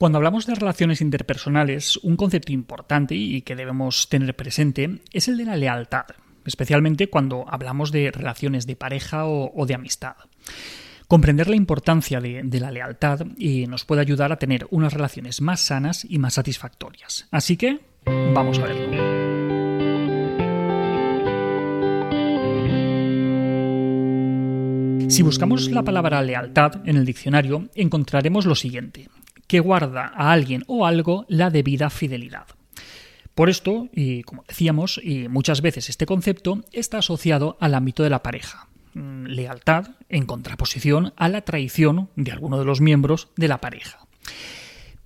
Cuando hablamos de relaciones interpersonales, un concepto importante y que debemos tener presente es el de la lealtad, especialmente cuando hablamos de relaciones de pareja o, de amistad. Comprender la importancia de, la lealtad y nos puede ayudar a tener unas relaciones más sanas y más satisfactorias. Así que, vamos a verlo. Si buscamos la palabra lealtad en el diccionario, encontraremos lo siguiente, que guarda a alguien o algo la debida fidelidad. Por esto, y como decíamos, y muchas veces este concepto está asociado al ámbito de la pareja. Mm, lealtad en contraposición a la traición de alguno de los miembros de la pareja.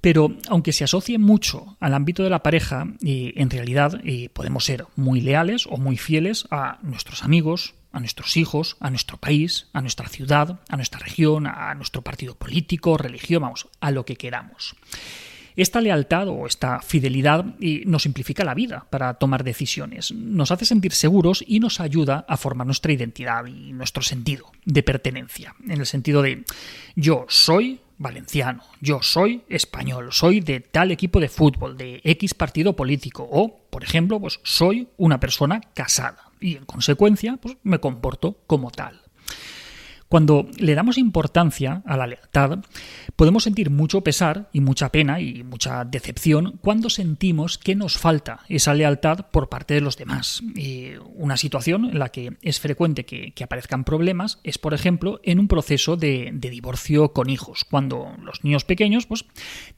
Pero aunque se asocie mucho al ámbito de la pareja, en realidad podemos ser muy leales o muy fieles a nuestros amigos, a nuestros hijos, a nuestro país, a nuestra ciudad, a nuestra región, a nuestro partido político, religión, vamos, a lo que queramos. Esta lealtad o esta fidelidad nos simplifica la vida para tomar decisiones, nos hace sentir seguros y nos ayuda a formar nuestra identidad y nuestro sentido de pertenencia, en el sentido de yo soy valenciano, yo soy español, soy de tal equipo de fútbol, de X partido político o, por ejemplo, pues soy una persona casada y en consecuencia pues me comporto como tal. Cuando le damos importancia a la lealtad, podemos sentir mucho pesar y mucha pena y mucha decepción cuando sentimos que nos falta esa lealtad por parte de los demás. Y una situación en la que es frecuente que, aparezcan problemas es, por ejemplo, en un proceso de, de, divorcio con hijos, cuando los niños pequeños pues,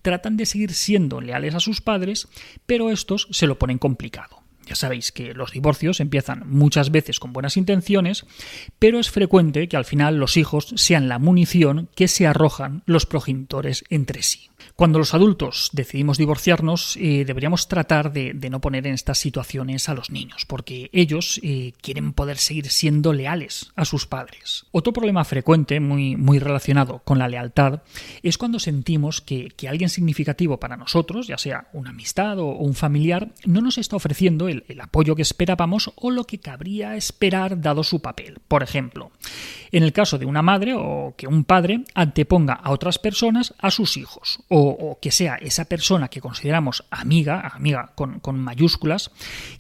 tratan de seguir siendo leales a sus padres, pero estos se lo ponen complicado. Ya sabéis que los divorcios empiezan muchas veces con buenas intenciones, pero es frecuente que al final los hijos sean la munición que se arrojan los progenitores entre sí. Cuando los adultos decidimos divorciarnos, eh, deberíamos tratar de, no poner en estas situaciones a los niños, porque ellos eh, quieren poder seguir siendo leales a sus padres. Otro problema frecuente, muy, muy relacionado con la lealtad, es cuando sentimos que, alguien significativo para nosotros, ya sea una amistad o, un familiar, no nos está ofreciendo el, el apoyo que esperábamos o lo que cabría esperar dado su papel. Por ejemplo, en el caso de una madre o que un padre anteponga a otras personas a sus hijos, o, que sea esa persona que consideramos amiga, amiga con, mayúsculas,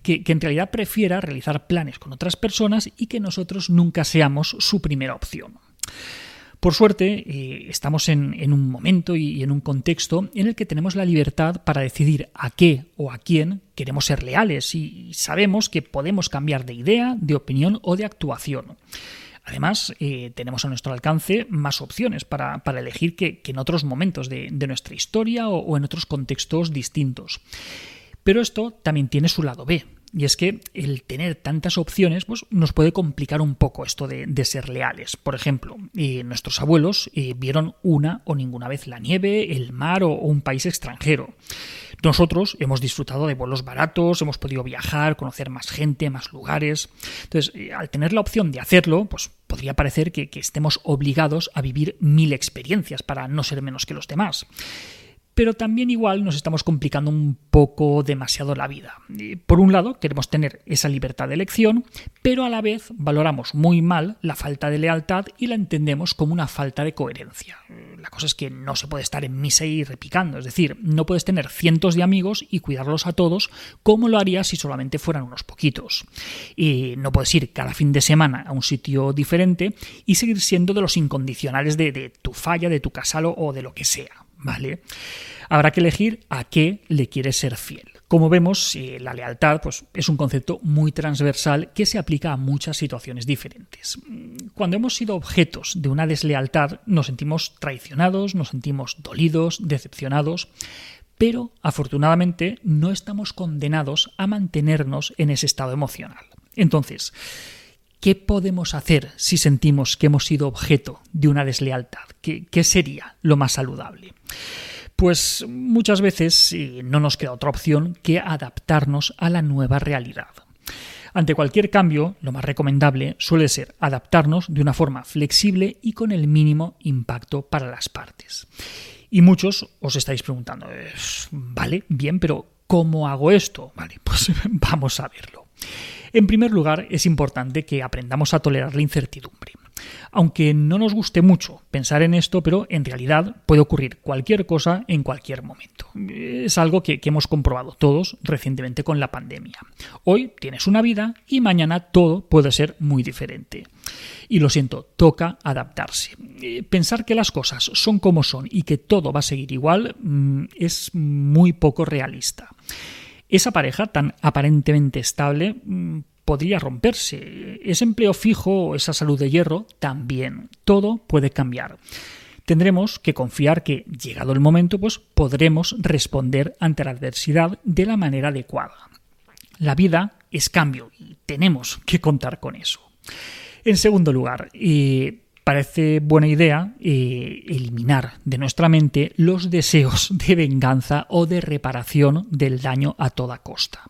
que, en realidad prefiera realizar planes con otras personas y que nosotros nunca seamos su primera opción. Por suerte, eh, estamos en, un momento y en un contexto en el que tenemos la libertad para decidir a qué o a quién queremos ser leales y sabemos que podemos cambiar de idea, de opinión o de actuación. Además, eh, tenemos a nuestro alcance más opciones para, elegir que, en otros momentos de, nuestra historia o, en otros contextos distintos. Pero esto también tiene su lado B, y es que el tener tantas opciones pues, nos puede complicar un poco esto de, ser leales. Por ejemplo, eh, nuestros abuelos eh, vieron una o ninguna vez la nieve, el mar o un país extranjero. Nosotros hemos disfrutado de vuelos baratos, hemos podido viajar, conocer más gente, más lugares. Entonces, eh, al tener la opción de hacerlo, pues podría parecer que estemos obligados a vivir mil experiencias para no ser menos que los demás pero también igual nos estamos complicando un poco demasiado la vida. Por un lado, queremos tener esa libertad de elección, pero a la vez valoramos muy mal la falta de lealtad y la entendemos como una falta de coherencia. La cosa es que no se puede estar en misa y repicando, es decir, no puedes tener cientos de amigos y cuidarlos a todos como lo harías si solamente fueran unos poquitos. Y no puedes ir cada fin de semana a un sitio diferente y seguir siendo de los incondicionales de, de tu falla, de tu casalo o de lo que sea. ¿Vale? Habrá que elegir a qué le quieres ser fiel. Como vemos, la lealtad pues, es un concepto muy transversal que se aplica a muchas situaciones diferentes. Cuando hemos sido objetos de una deslealtad, nos sentimos traicionados, nos sentimos dolidos, decepcionados, pero afortunadamente no estamos condenados a mantenernos en ese estado emocional. Entonces, ¿Qué podemos hacer si sentimos que hemos sido objeto de una deslealtad? ¿Qué, sería lo más saludable? Pues muchas veces no nos queda otra opción que adaptarnos a la nueva realidad. Ante cualquier cambio, lo más recomendable suele ser adaptarnos de una forma flexible y con el mínimo impacto para las partes. Y muchos os estáis preguntando, vale, bien, pero ¿cómo hago esto? Vale, pues vamos a verlo. En primer lugar, es importante que aprendamos a tolerar la incertidumbre. Aunque no nos guste mucho pensar en esto, pero en realidad puede ocurrir cualquier cosa en cualquier momento. Es algo que, hemos comprobado todos recientemente con la pandemia. Hoy tienes una vida y mañana todo puede ser muy diferente. Y lo siento, toca adaptarse. Eh, pensar que las cosas son como son y que todo va a seguir igual mm, es muy poco realista. Esa pareja tan aparentemente estable mm, podría romperse. Ese empleo fijo o esa salud de hierro también. Todo puede cambiar. Tendremos que confiar que, llegado el momento, pues podremos responder ante la adversidad de la manera adecuada. La vida es cambio y tenemos que contar con eso. En segundo lugar, y parece buena idea eh, eliminar de nuestra mente los deseos de venganza o de reparación del daño a toda costa.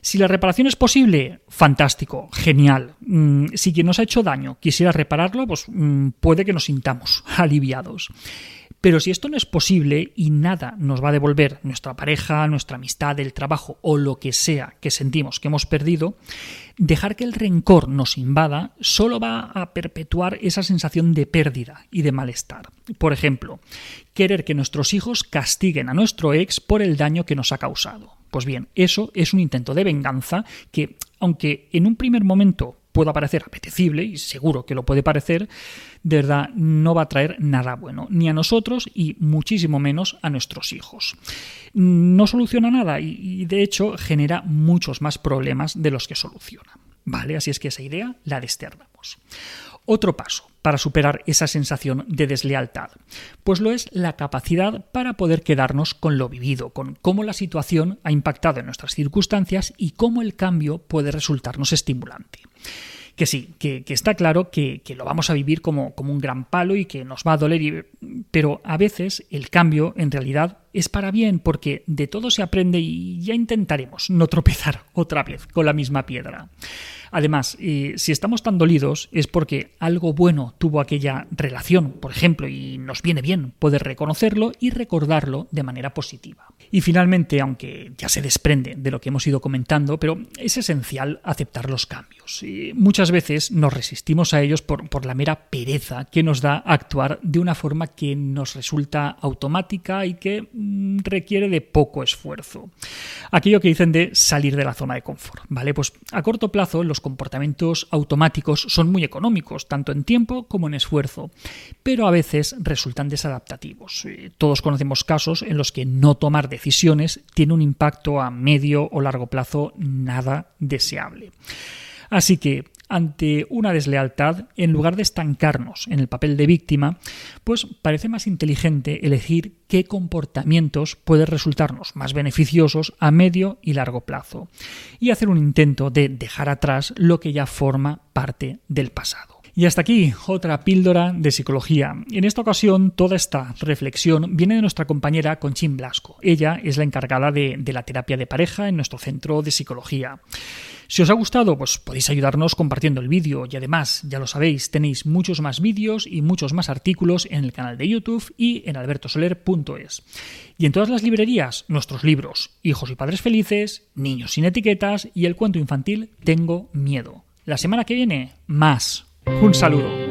Si la reparación es posible, fantástico, genial. Mm, si quien nos ha hecho daño quisiera repararlo, pues mm, puede que nos sintamos aliviados. Pero si esto no es posible y nada nos va a devolver nuestra pareja, nuestra amistad, el trabajo o lo que sea que sentimos que hemos perdido, dejar que el rencor nos invada solo va a perpetuar esa sensación de pérdida y de malestar. Por ejemplo, querer que nuestros hijos castiguen a nuestro ex por el daño que nos ha causado. Pues bien, eso es un intento de venganza que, aunque en un primer momento pueda parecer apetecible, y seguro que lo puede parecer, de verdad no va a traer nada bueno, ni a nosotros y muchísimo menos a nuestros hijos. No soluciona nada y, de hecho genera muchos más problemas de los que soluciona. ¿Vale? Así es que esa idea la desterramos. Otro paso para superar esa sensación de deslealtad, pues lo es la capacidad para poder quedarnos con lo vivido, con cómo la situación ha impactado en nuestras circunstancias y cómo el cambio puede resultarnos estimulante que sí, que, está claro que, lo vamos a vivir como, como, un gran palo y que nos va a doler, pero a veces el cambio en realidad es para bien porque de todo se aprende y ya intentaremos no tropezar otra vez con la misma piedra. Además, si estamos tan dolidos es porque algo bueno tuvo aquella relación, por ejemplo, y nos viene bien poder reconocerlo y recordarlo de manera positiva. Y finalmente, aunque ya se desprende de lo que hemos ido comentando, pero es esencial aceptar los cambios. Y muchas veces nos resistimos a ellos por, por la mera pereza que nos da actuar de una forma que nos resulta automática y que requiere de poco esfuerzo. Aquello que dicen de salir de la zona de confort, ¿vale? Pues a corto plazo los comportamientos automáticos son muy económicos, tanto en tiempo como en esfuerzo, pero a veces resultan desadaptativos. Todos conocemos casos en los que no tomar decisiones tiene un impacto a medio o largo plazo nada deseable. Así que ante una deslealtad, en lugar de estancarnos en el papel de víctima, pues parece más inteligente elegir qué comportamientos pueden resultarnos más beneficiosos a medio y largo plazo y hacer un intento de dejar atrás lo que ya forma parte del pasado. Y hasta aquí otra píldora de psicología. En esta ocasión toda esta reflexión viene de nuestra compañera Conchín Blasco. Ella es la encargada de, la terapia de pareja en nuestro centro de psicología. Si os ha gustado, pues podéis ayudarnos compartiendo el vídeo y además, ya lo sabéis, tenéis muchos más vídeos y muchos más artículos en el canal de YouTube y en albertosoler.es. Y en todas las librerías, nuestros libros, Hijos y Padres Felices, Niños sin Etiquetas y el cuento infantil Tengo Miedo. La semana que viene, más. Un saludo.